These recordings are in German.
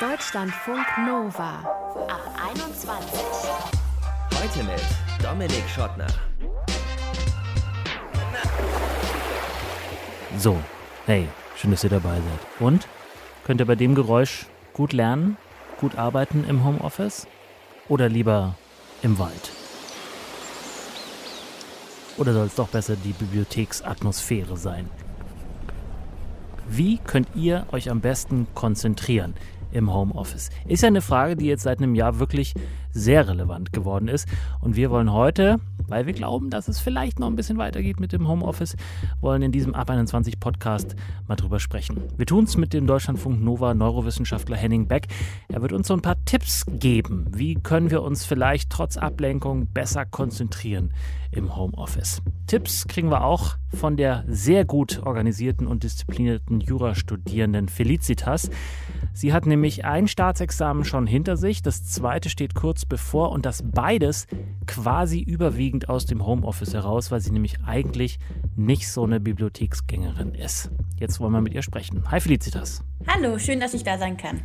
Deutschlandfunk Nova ab 21. Heute mit Dominik Schottner. So, hey, schön, dass ihr dabei seid. Und? Könnt ihr bei dem Geräusch gut lernen, gut arbeiten im Homeoffice? Oder lieber im Wald? Oder soll es doch besser die Bibliotheksatmosphäre sein? Wie könnt ihr euch am besten konzentrieren im Homeoffice? Ist ja eine Frage, die jetzt seit einem Jahr wirklich sehr relevant geworden ist. Und wir wollen heute, weil wir glauben, dass es vielleicht noch ein bisschen weitergeht mit dem Homeoffice, wollen in diesem Ab 21 Podcast mal drüber sprechen. Wir tun es mit dem Deutschlandfunk Nova Neurowissenschaftler Henning Beck. Er wird uns so ein paar Tipps geben. Wie können wir uns vielleicht trotz Ablenkung besser konzentrieren im Homeoffice? Tipps kriegen wir auch von der sehr gut organisierten und disziplinierten Jurastudierenden Felicitas. Sie hat nämlich ein Staatsexamen schon hinter sich, das zweite steht kurz bevor und das beides quasi überwiegend aus dem Homeoffice heraus, weil sie nämlich eigentlich nicht so eine Bibliotheksgängerin ist. Jetzt wollen wir mit ihr sprechen. Hi Felicitas. Hallo, schön, dass ich da sein kann.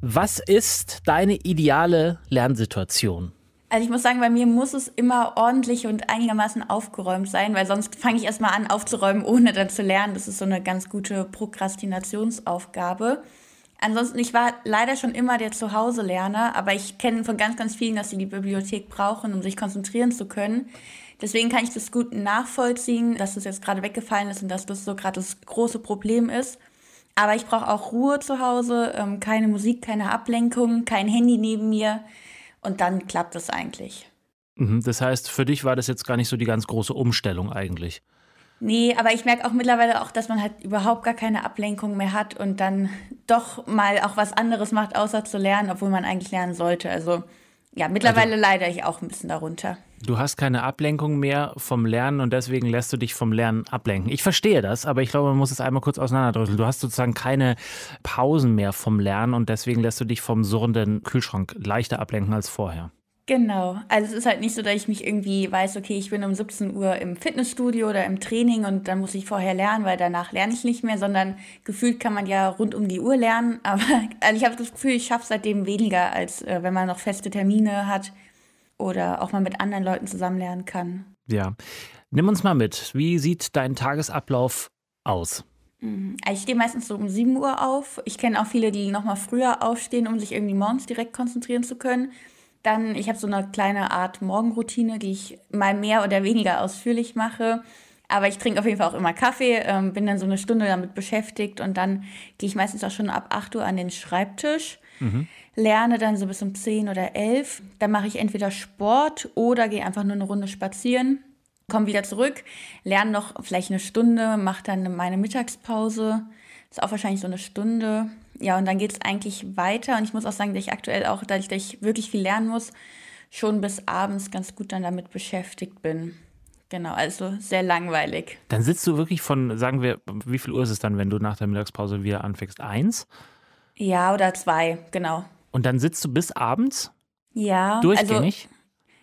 Was ist deine ideale Lernsituation? Also ich muss sagen, bei mir muss es immer ordentlich und einigermaßen aufgeräumt sein, weil sonst fange ich erstmal an aufzuräumen, ohne dann zu lernen. Das ist so eine ganz gute Prokrastinationsaufgabe. Ansonsten, ich war leider schon immer der Zuhause-Lerner, aber ich kenne von ganz, ganz vielen, dass sie die Bibliothek brauchen, um sich konzentrieren zu können. Deswegen kann ich das gut nachvollziehen, dass das jetzt gerade weggefallen ist und dass das so gerade das große Problem ist. Aber ich brauche auch Ruhe zu Hause, ähm, keine Musik, keine Ablenkung, kein Handy neben mir. Und dann klappt es eigentlich. Mhm, das heißt, für dich war das jetzt gar nicht so die ganz große Umstellung eigentlich. Nee, aber ich merke auch mittlerweile auch, dass man halt überhaupt gar keine Ablenkung mehr hat und dann doch mal auch was anderes macht, außer zu lernen, obwohl man eigentlich lernen sollte. Also ja, mittlerweile also, leide ich auch ein bisschen darunter. Du hast keine Ablenkung mehr vom Lernen und deswegen lässt du dich vom Lernen ablenken. Ich verstehe das, aber ich glaube, man muss es einmal kurz auseinanderdrücken. Du hast sozusagen keine Pausen mehr vom Lernen und deswegen lässt du dich vom surrenden Kühlschrank leichter ablenken als vorher. Genau. Also es ist halt nicht so, dass ich mich irgendwie weiß, okay, ich bin um 17 Uhr im Fitnessstudio oder im Training und dann muss ich vorher lernen, weil danach lerne ich nicht mehr, sondern gefühlt kann man ja rund um die Uhr lernen. Aber also ich habe das Gefühl, ich schaffe seitdem weniger, als äh, wenn man noch feste Termine hat oder auch mal mit anderen Leuten zusammen lernen kann. Ja. Nimm uns mal mit. Wie sieht dein Tagesablauf aus? Mhm. Also ich stehe meistens so um 7 Uhr auf. Ich kenne auch viele, die noch mal früher aufstehen, um sich irgendwie morgens direkt konzentrieren zu können. Dann, ich habe so eine kleine Art Morgenroutine, die ich mal mehr oder weniger ausführlich mache. Aber ich trinke auf jeden Fall auch immer Kaffee, ähm, bin dann so eine Stunde damit beschäftigt und dann gehe ich meistens auch schon ab 8 Uhr an den Schreibtisch, mhm. lerne dann so bis um 10 oder 11. Dann mache ich entweder Sport oder gehe einfach nur eine Runde spazieren, komme wieder zurück, lerne noch vielleicht eine Stunde, mache dann meine Mittagspause. Ist auch wahrscheinlich so eine Stunde ja, und dann geht es eigentlich weiter. Und ich muss auch sagen, dass ich aktuell auch, dadurch, dass ich wirklich viel lernen muss, schon bis abends ganz gut dann damit beschäftigt bin. Genau, also sehr langweilig. Dann sitzt du wirklich von, sagen wir, wie viel Uhr ist es dann, wenn du nach der Mittagspause wieder anfängst? Eins? Ja, oder zwei, genau. Und dann sitzt du bis abends? Ja. Durchgängig? Also,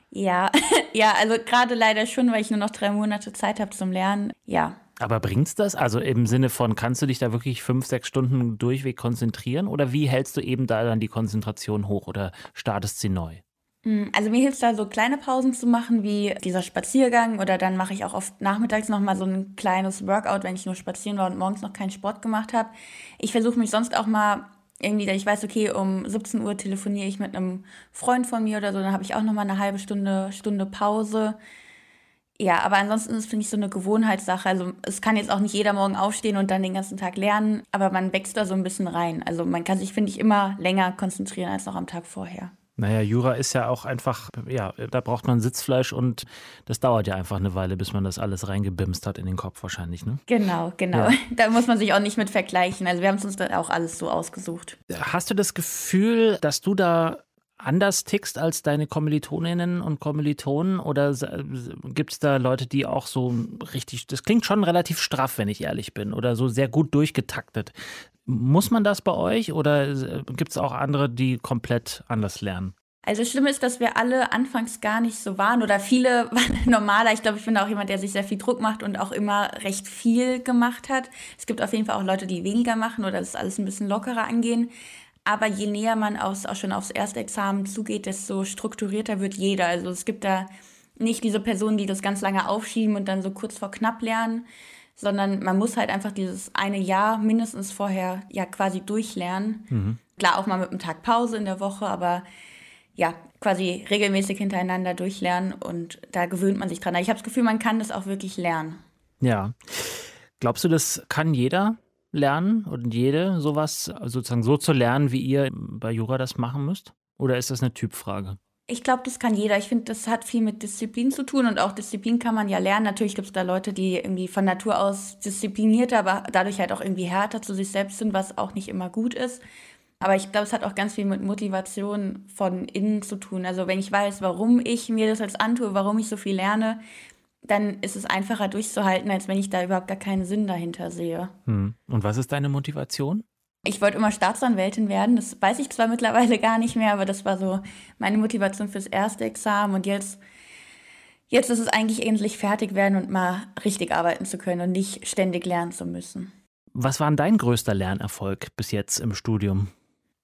ja, ja, also gerade leider schon, weil ich nur noch drei Monate Zeit habe zum Lernen. Ja. Aber bringt's das? Also im Sinne von, kannst du dich da wirklich fünf, sechs Stunden durchweg konzentrieren? Oder wie hältst du eben da dann die Konzentration hoch oder startest sie neu? Hm, also mir hilft da so kleine Pausen zu machen, wie dieser Spaziergang oder dann mache ich auch oft nachmittags nochmal so ein kleines Workout, wenn ich nur spazieren war und morgens noch keinen Sport gemacht habe. Ich versuche mich sonst auch mal irgendwie, ich weiß, okay, um 17 Uhr telefoniere ich mit einem Freund von mir oder so, dann habe ich auch nochmal eine halbe Stunde, Stunde Pause. Ja, aber ansonsten ist, finde ich, so eine Gewohnheitssache. Also es kann jetzt auch nicht jeder morgen aufstehen und dann den ganzen Tag lernen, aber man wächst da so ein bisschen rein. Also man kann sich, finde ich, immer länger konzentrieren als noch am Tag vorher. Naja, Jura ist ja auch einfach, ja, da braucht man Sitzfleisch und das dauert ja einfach eine Weile, bis man das alles reingebimst hat in den Kopf wahrscheinlich, ne? Genau, genau. Ja. Da muss man sich auch nicht mit vergleichen. Also wir haben es uns da auch alles so ausgesucht. Hast du das Gefühl, dass du da anders tickst als deine Kommilitoninnen und Kommilitonen? Oder gibt es da Leute, die auch so richtig, das klingt schon relativ straff, wenn ich ehrlich bin, oder so sehr gut durchgetaktet. Muss man das bei euch oder gibt es auch andere, die komplett anders lernen? Also das Schlimme ist, dass wir alle anfangs gar nicht so waren oder viele waren normaler. Ich glaube, ich bin auch jemand, der sich sehr viel Druck macht und auch immer recht viel gemacht hat. Es gibt auf jeden Fall auch Leute, die weniger machen oder das alles ein bisschen lockerer angehen. Aber je näher man aus, auch schon aufs erste Examen zugeht, desto strukturierter wird jeder. Also es gibt da nicht diese Personen, die das ganz lange aufschieben und dann so kurz vor knapp lernen, sondern man muss halt einfach dieses eine Jahr mindestens vorher ja quasi durchlernen. Mhm. Klar, auch mal mit einem Tag Pause in der Woche, aber ja, quasi regelmäßig hintereinander durchlernen und da gewöhnt man sich dran. Ich habe das Gefühl, man kann das auch wirklich lernen. Ja. Glaubst du, das kann jeder lernen und jede sowas sozusagen so zu lernen, wie ihr bei Jura das machen müsst? Oder ist das eine Typfrage? Ich glaube, das kann jeder. Ich finde, das hat viel mit Disziplin zu tun und auch Disziplin kann man ja lernen. Natürlich gibt es da Leute, die irgendwie von Natur aus disziplinierter, aber dadurch halt auch irgendwie härter zu sich selbst sind, was auch nicht immer gut ist. Aber ich glaube, es hat auch ganz viel mit Motivation von innen zu tun. Also wenn ich weiß, warum ich mir das jetzt antue, warum ich so viel lerne, dann ist es einfacher durchzuhalten, als wenn ich da überhaupt gar keinen Sinn dahinter sehe. Hm. Und was ist deine Motivation? Ich wollte immer Staatsanwältin werden. Das weiß ich zwar mittlerweile gar nicht mehr, aber das war so meine Motivation fürs erste Examen. Und jetzt, jetzt ist es eigentlich endlich fertig werden und mal richtig arbeiten zu können und nicht ständig lernen zu müssen. Was war denn dein größter Lernerfolg bis jetzt im Studium?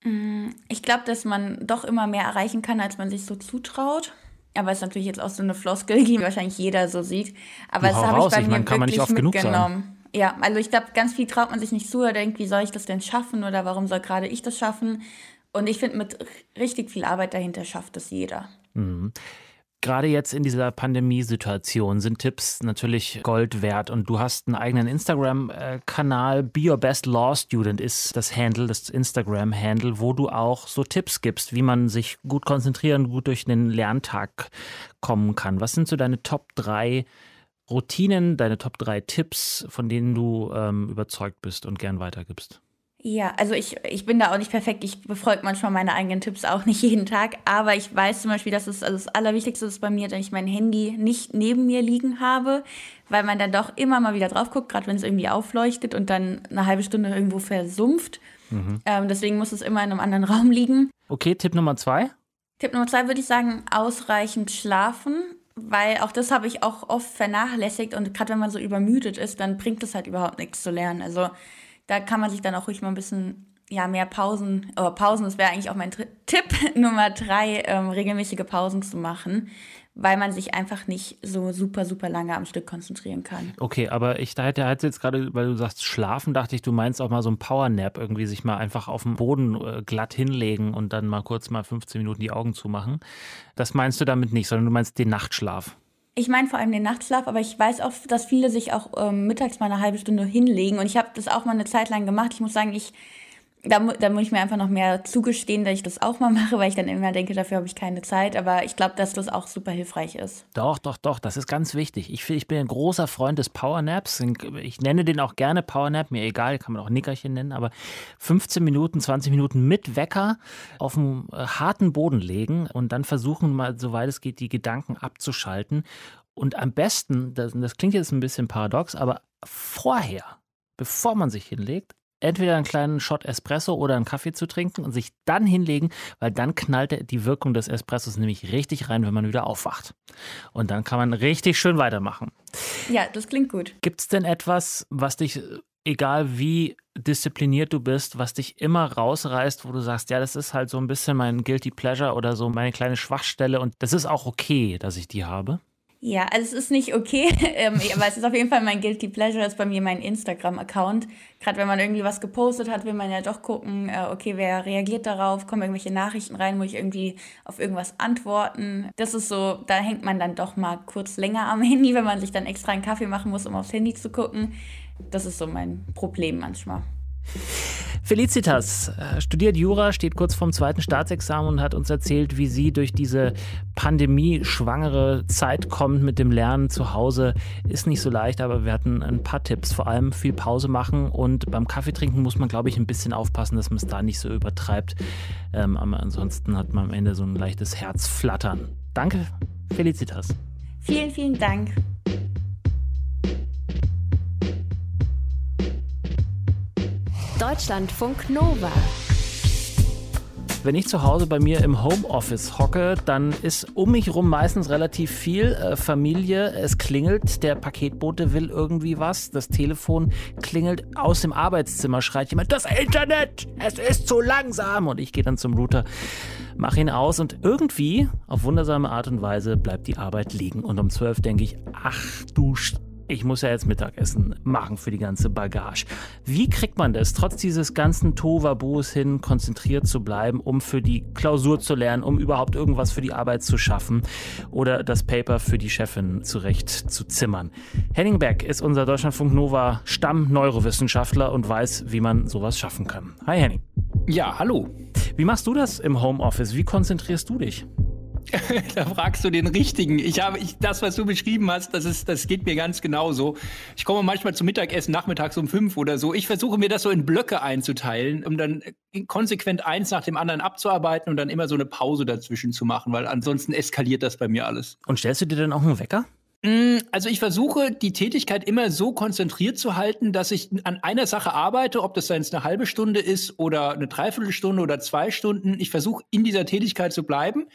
Mm, ich glaube, dass man doch immer mehr erreichen kann, als man sich so zutraut. Aber es ist natürlich jetzt auch so eine Floskel, die wahrscheinlich jeder so sieht. Aber das habe ich bei ich mir mein, wirklich mitgenommen. Ja, also ich glaube, ganz viel traut man sich nicht zu oder denkt, wie soll ich das denn schaffen oder warum soll gerade ich das schaffen? Und ich finde, mit richtig viel Arbeit dahinter schafft es jeder. Mhm. Gerade jetzt in dieser Pandemiesituation sind Tipps natürlich Gold wert und du hast einen eigenen Instagram-Kanal. Be Your Best Law Student ist das Handle, das Instagram-Handle, wo du auch so Tipps gibst, wie man sich gut konzentrieren, gut durch den Lerntag kommen kann. Was sind so deine Top 3 Routinen, deine Top 3 Tipps, von denen du ähm, überzeugt bist und gern weitergibst? Ja, also ich, ich bin da auch nicht perfekt. Ich befolge manchmal meine eigenen Tipps auch nicht jeden Tag. Aber ich weiß zum Beispiel, dass es also das Allerwichtigste ist bei mir, dass ich mein Handy nicht neben mir liegen habe, weil man dann doch immer mal wieder drauf guckt, gerade wenn es irgendwie aufleuchtet und dann eine halbe Stunde irgendwo versumpft. Mhm. Ähm, deswegen muss es immer in einem anderen Raum liegen. Okay, Tipp Nummer zwei. Tipp Nummer zwei würde ich sagen, ausreichend schlafen weil auch das habe ich auch oft vernachlässigt und gerade wenn man so übermüdet ist, dann bringt es halt überhaupt nichts zu lernen. Also da kann man sich dann auch ruhig mal ein bisschen ja, mehr Pausen, oder Pausen, das wäre eigentlich auch mein Tipp Nummer drei, ähm, regelmäßige Pausen zu machen, weil man sich einfach nicht so super, super lange am Stück konzentrieren kann. Okay, aber ich da hätte jetzt gerade, weil du sagst schlafen, dachte ich, du meinst auch mal so ein Powernap, irgendwie sich mal einfach auf dem Boden äh, glatt hinlegen und dann mal kurz mal 15 Minuten die Augen zumachen. Das meinst du damit nicht, sondern du meinst den Nachtschlaf. Ich meine vor allem den Nachtschlaf, aber ich weiß auch, dass viele sich auch ähm, mittags mal eine halbe Stunde hinlegen. Und ich habe das auch mal eine Zeit lang gemacht. Ich muss sagen, ich da, da muss ich mir einfach noch mehr zugestehen, dass ich das auch mal mache, weil ich dann immer denke, dafür habe ich keine Zeit. Aber ich glaube, dass das auch super hilfreich ist. Doch, doch, doch, das ist ganz wichtig. Ich, ich bin ein großer Freund des Powernaps. Ich nenne den auch gerne Powernap, mir egal, kann man auch Nickerchen nennen, aber 15 Minuten, 20 Minuten mit Wecker auf einen äh, harten Boden legen und dann versuchen, mal, soweit es geht, die Gedanken abzuschalten. Und am besten, das, das klingt jetzt ein bisschen paradox, aber vorher, bevor man sich hinlegt, entweder einen kleinen Shot Espresso oder einen Kaffee zu trinken und sich dann hinlegen, weil dann knallt die Wirkung des Espressos nämlich richtig rein, wenn man wieder aufwacht. Und dann kann man richtig schön weitermachen. Ja, das klingt gut. Gibt es denn etwas, was dich, egal wie diszipliniert du bist, was dich immer rausreißt, wo du sagst, ja, das ist halt so ein bisschen mein Guilty Pleasure oder so meine kleine Schwachstelle und das ist auch okay, dass ich die habe? Ja, also es ist nicht okay, ähm, aber es ist auf jeden Fall mein Guilty Pleasure, ist bei mir mein Instagram-Account. Gerade wenn man irgendwie was gepostet hat, will man ja doch gucken, äh, okay, wer reagiert darauf, kommen irgendwelche Nachrichten rein, muss ich irgendwie auf irgendwas antworten. Das ist so, da hängt man dann doch mal kurz länger am Handy, wenn man sich dann extra einen Kaffee machen muss, um aufs Handy zu gucken. Das ist so mein Problem manchmal. Felicitas äh, studiert Jura, steht kurz vorm zweiten Staatsexamen und hat uns erzählt, wie sie durch diese Pandemie-schwangere Zeit kommt mit dem Lernen zu Hause. Ist nicht so leicht, aber wir hatten ein paar Tipps. Vor allem viel Pause machen und beim Kaffeetrinken muss man, glaube ich, ein bisschen aufpassen, dass man es da nicht so übertreibt. Ähm, aber ansonsten hat man am Ende so ein leichtes Herzflattern. Danke, Felicitas. Vielen, vielen Dank. Deutschlandfunk Nova. Wenn ich zu Hause bei mir im Homeoffice hocke, dann ist um mich rum meistens relativ viel äh, Familie. Es klingelt, der Paketbote will irgendwie was, das Telefon klingelt, aus dem Arbeitszimmer schreit jemand, das Internet, es ist zu langsam. Und ich gehe dann zum Router, mache ihn aus und irgendwie, auf wundersame Art und Weise, bleibt die Arbeit liegen. Und um 12 denke ich, ach du ich muss ja jetzt Mittagessen machen für die ganze Bagage. Wie kriegt man das, trotz dieses ganzen Tovabos hin, konzentriert zu bleiben, um für die Klausur zu lernen, um überhaupt irgendwas für die Arbeit zu schaffen oder das Paper für die Chefin zurecht zu zimmern? Henning Beck ist unser Deutschlandfunk Nova Stamm-Neurowissenschaftler und weiß, wie man sowas schaffen kann. Hi Henning. Ja, hallo. Wie machst du das im Homeoffice? Wie konzentrierst du dich? da fragst du den richtigen. Ich habe ich, das, was du beschrieben hast, das ist, das geht mir ganz genauso. Ich komme manchmal zum Mittagessen nachmittags um fünf oder so. Ich versuche mir das so in Blöcke einzuteilen, um dann konsequent eins nach dem anderen abzuarbeiten und dann immer so eine Pause dazwischen zu machen, weil ansonsten eskaliert das bei mir alles. Und stellst du dir dann auch einen Wecker? Mm, also ich versuche die Tätigkeit immer so konzentriert zu halten, dass ich an einer Sache arbeite, ob das jetzt eine halbe Stunde ist oder eine Dreiviertelstunde oder zwei Stunden. Ich versuche in dieser Tätigkeit zu bleiben.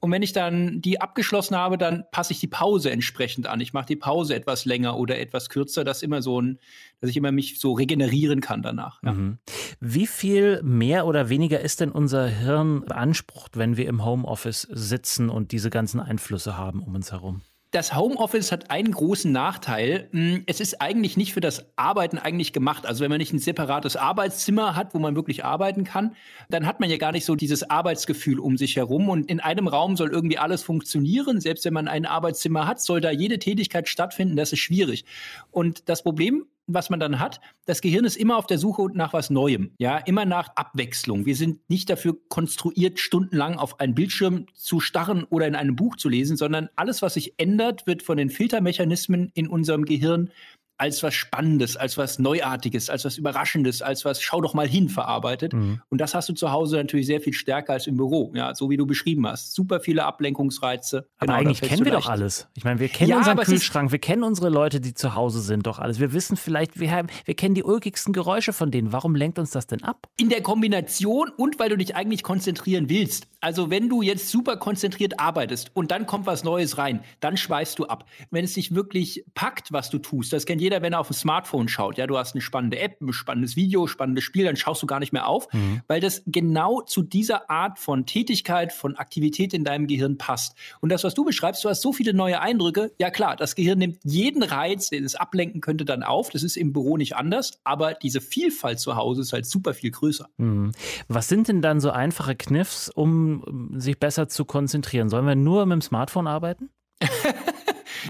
Und wenn ich dann die abgeschlossen habe, dann passe ich die Pause entsprechend an. Ich mache die Pause etwas länger oder etwas kürzer. Das ist immer so ein, dass ich immer mich so regenerieren kann danach. Ja. Mhm. Wie viel mehr oder weniger ist denn unser Hirn beansprucht, wenn wir im Homeoffice sitzen und diese ganzen Einflüsse haben um uns herum? Das Homeoffice hat einen großen Nachteil. Hm, es ist eigentlich nicht für das Arbeiten eigentlich gemacht. Also wenn man nicht ein separates Arbeitszimmer hat, wo man wirklich arbeiten kann, dann hat man ja gar nicht so dieses Arbeitsgefühl um sich herum. Und in einem Raum soll irgendwie alles funktionieren. Selbst wenn man ein Arbeitszimmer hat, soll da jede Tätigkeit stattfinden. Das ist schwierig. Und das Problem was man dann hat, das Gehirn ist immer auf der Suche nach was Neuem, ja, immer nach Abwechslung. Wir sind nicht dafür konstruiert, stundenlang auf einen Bildschirm zu starren oder in einem Buch zu lesen, sondern alles, was sich ändert, wird von den Filtermechanismen in unserem Gehirn als was Spannendes, als was Neuartiges, als was Überraschendes, als was Schau doch mal hin verarbeitet. Mhm. Und das hast du zu Hause natürlich sehr viel stärker als im Büro, ja, so wie du beschrieben hast. Super viele Ablenkungsreize. Aber genau, eigentlich kennen wir doch alles. Ich meine, wir kennen ja, unseren Kühlschrank, wir kennen unsere Leute, die zu Hause sind, doch alles. Wir wissen vielleicht, wir, haben, wir kennen die ulkigsten Geräusche von denen. Warum lenkt uns das denn ab? In der Kombination und weil du dich eigentlich konzentrieren willst. Also wenn du jetzt super konzentriert arbeitest und dann kommt was Neues rein, dann schweißt du ab. Wenn es dich wirklich packt, was du tust, das kennt jeder, wenn er auf ein Smartphone schaut. Ja, du hast eine spannende App, ein spannendes Video, spannendes Spiel, dann schaust du gar nicht mehr auf, mhm. weil das genau zu dieser Art von Tätigkeit, von Aktivität in deinem Gehirn passt. Und das, was du beschreibst, du hast so viele neue Eindrücke. Ja klar, das Gehirn nimmt jeden Reiz, den es ablenken könnte, dann auf. Das ist im Büro nicht anders, aber diese Vielfalt zu Hause ist halt super viel größer. Mhm. Was sind denn dann so einfache Kniffs, um sich besser zu konzentrieren? Sollen wir nur mit dem Smartphone arbeiten?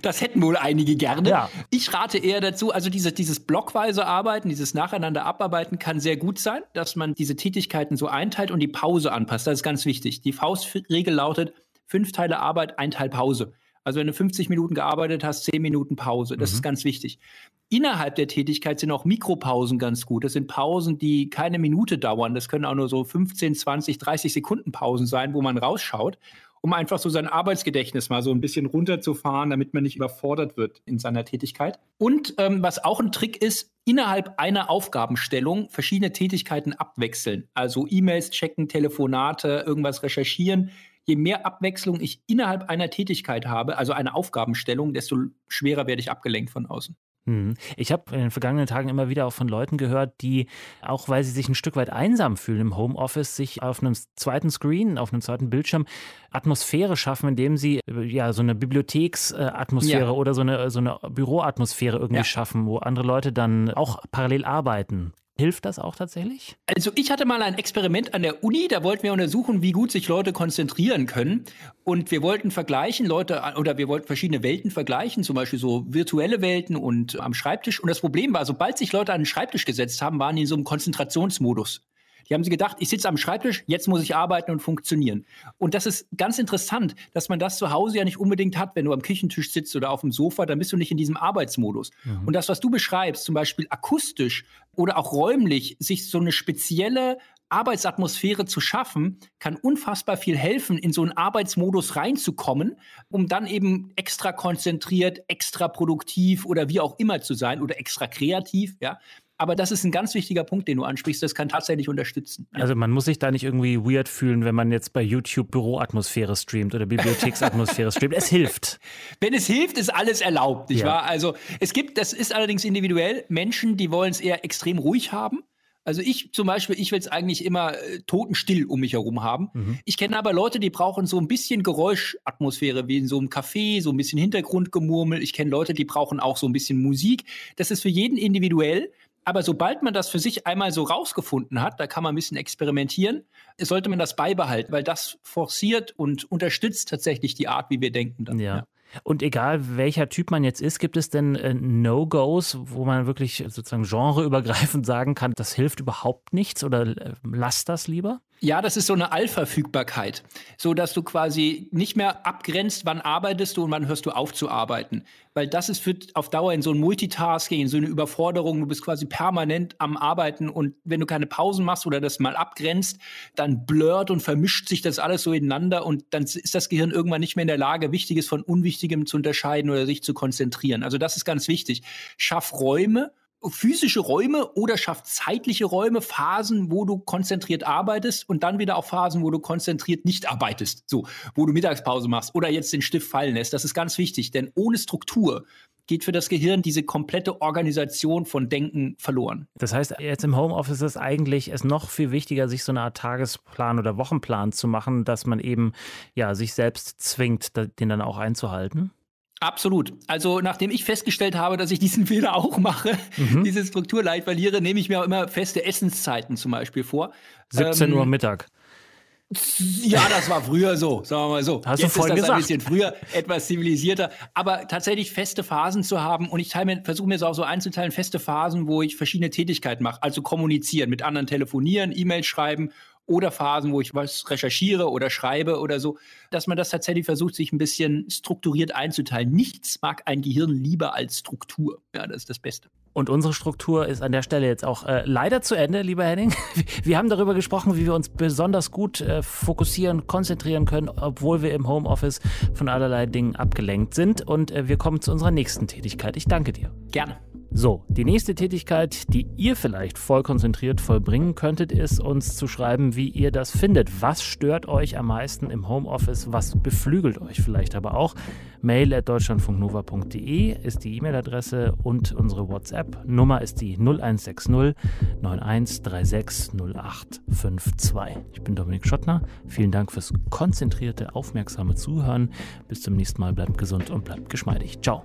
Das hätten wohl einige gerne. Ja. Ich rate eher dazu, also diese, dieses blockweise Arbeiten, dieses Nacheinander abarbeiten kann sehr gut sein, dass man diese Tätigkeiten so einteilt und die Pause anpasst. Das ist ganz wichtig. Die Faustregel lautet, fünf Teile Arbeit, ein Teil Pause. Also wenn du 50 Minuten gearbeitet hast, 10 Minuten Pause. Das mhm. ist ganz wichtig. Innerhalb der Tätigkeit sind auch Mikropausen ganz gut. Das sind Pausen, die keine Minute dauern. Das können auch nur so 15, 20, 30 Sekunden Pausen sein, wo man rausschaut um einfach so sein Arbeitsgedächtnis mal so ein bisschen runterzufahren, damit man nicht überfordert wird in seiner Tätigkeit. Und ähm, was auch ein Trick ist, innerhalb einer Aufgabenstellung verschiedene Tätigkeiten abwechseln. Also E-Mails checken, Telefonate, irgendwas recherchieren. Je mehr Abwechslung ich innerhalb einer Tätigkeit habe, also eine Aufgabenstellung, desto schwerer werde ich abgelenkt von außen. Hm. Ich habe in den vergangenen Tagen immer wieder auch von Leuten gehört, die, auch weil sie sich ein Stück weit einsam fühlen im Homeoffice, sich auf einem zweiten Screen, auf einem zweiten Bildschirm Atmosphäre schaffen, indem sie ja so eine Bibliotheksatmosphäre ja. oder so eine, so eine Büroatmosphäre irgendwie ja. schaffen, wo andere Leute dann auch parallel arbeiten. Hilft das auch tatsächlich? Also ich hatte mal ein Experiment an der Uni, da wollten wir untersuchen, wie gut sich Leute konzentrieren können. Und wir wollten vergleichen, Leute, oder wir wollten verschiedene Welten vergleichen, zum Beispiel so virtuelle Welten und am Schreibtisch. Und das Problem war, sobald sich Leute an den Schreibtisch gesetzt haben, waren die in so einem Konzentrationsmodus. Die haben sie gedacht, ich sitze am Schreibtisch, jetzt muss ich arbeiten und funktionieren. Und das ist ganz interessant, dass man das zu Hause ja nicht unbedingt hat, wenn du am Küchentisch sitzt oder auf dem Sofa, dann bist du nicht in diesem Arbeitsmodus. Mhm. Und das, was du beschreibst, zum Beispiel akustisch oder auch räumlich, sich so eine spezielle Arbeitsatmosphäre zu schaffen, kann unfassbar viel helfen, in so einen Arbeitsmodus reinzukommen, um dann eben extra konzentriert, extra produktiv oder wie auch immer zu sein oder extra kreativ, ja. Aber das ist ein ganz wichtiger Punkt, den du ansprichst. Das kann tatsächlich unterstützen. Also man muss sich da nicht irgendwie weird fühlen, wenn man jetzt bei YouTube Büroatmosphäre streamt oder Bibliotheksatmosphäre streamt. Es hilft. Wenn es hilft, ist alles erlaubt, nicht ja. wahr? Also es gibt, das ist allerdings individuell, Menschen, die wollen es eher extrem ruhig haben. Also ich zum Beispiel, ich will es eigentlich immer äh, totenstill um mich herum haben. Mhm. Ich kenne aber Leute, die brauchen so ein bisschen Geräuschatmosphäre, wie in so einem Café, so ein bisschen Hintergrundgemurmel. Ich kenne Leute, die brauchen auch so ein bisschen Musik. Das ist für jeden individuell. Aber sobald man das für sich einmal so rausgefunden hat, da kann man ein bisschen experimentieren, sollte man das beibehalten, weil das forciert und unterstützt tatsächlich die Art, wie wir denken. Dann. Ja. ja. Und egal welcher Typ man jetzt ist, gibt es denn äh, No-Gos, wo man wirklich sozusagen genreübergreifend sagen kann, das hilft überhaupt nichts oder äh, lass das lieber? Ja, das ist so eine Allverfügbarkeit, so dass du quasi nicht mehr abgrenzt, wann arbeitest du und wann hörst du auf zu arbeiten, weil das ist führt auf Dauer in so ein Multitasking, in so eine Überforderung. Du bist quasi permanent am Arbeiten und wenn du keine Pausen machst oder das mal abgrenzt, dann blurrt und vermischt sich das alles so ineinander und dann ist das Gehirn irgendwann nicht mehr in der Lage, Wichtiges von Unwichtigem zu unterscheiden oder sich zu konzentrieren. Also das ist ganz wichtig. Schaff Räume physische Räume oder schafft zeitliche Räume, Phasen, wo du konzentriert arbeitest und dann wieder auch Phasen, wo du konzentriert nicht arbeitest, so, wo du Mittagspause machst oder jetzt den Stift fallen lässt. Das ist ganz wichtig, denn ohne Struktur geht für das Gehirn diese komplette Organisation von Denken verloren. Das heißt, jetzt im Homeoffice ist eigentlich es noch viel wichtiger, sich so eine Art Tagesplan oder Wochenplan zu machen, dass man eben ja sich selbst zwingt, den dann auch einzuhalten. Absolut. Also nachdem ich festgestellt habe, dass ich diesen Fehler auch mache, mhm. diese Strukturleid verliere, nehme ich mir auch immer feste Essenszeiten zum Beispiel vor. 17 ähm, Uhr Mittag. Ja, das war früher so, sagen wir mal so. Hast Jetzt du vorhin ist das gesagt. ein bisschen früher, etwas zivilisierter. Aber tatsächlich feste Phasen zu haben und ich versuche mir so auch so einzuteilen, feste Phasen, wo ich verschiedene Tätigkeiten mache. Also kommunizieren, mit anderen telefonieren, E-Mails schreiben oder Phasen, wo ich was recherchiere oder schreibe oder so, dass man das tatsächlich versucht, sich ein bisschen strukturiert einzuteilen. Nichts mag ein Gehirn lieber als Struktur. Ja, das ist das Beste. Und unsere Struktur ist an der Stelle jetzt auch äh, leider zu Ende, lieber Henning. Wir haben darüber gesprochen, wie wir uns besonders gut äh, fokussieren, konzentrieren können, obwohl wir im Homeoffice von allerlei Dingen abgelenkt sind. Und äh, wir kommen zu unserer nächsten Tätigkeit. Ich danke dir. Gerne. So, die nächste Tätigkeit, die ihr vielleicht voll konzentriert vollbringen könntet, ist uns zu schreiben, wie ihr das findet. Was stört euch am meisten im Homeoffice? Was beflügelt euch vielleicht aber auch? Mail at deutschlandfunknova.de ist die E-Mail-Adresse und unsere WhatsApp-Nummer ist die 0160 9136 0852. Ich bin Dominik Schottner. Vielen Dank fürs konzentrierte, aufmerksame Zuhören. Bis zum nächsten Mal. Bleibt gesund und bleibt geschmeidig. Ciao.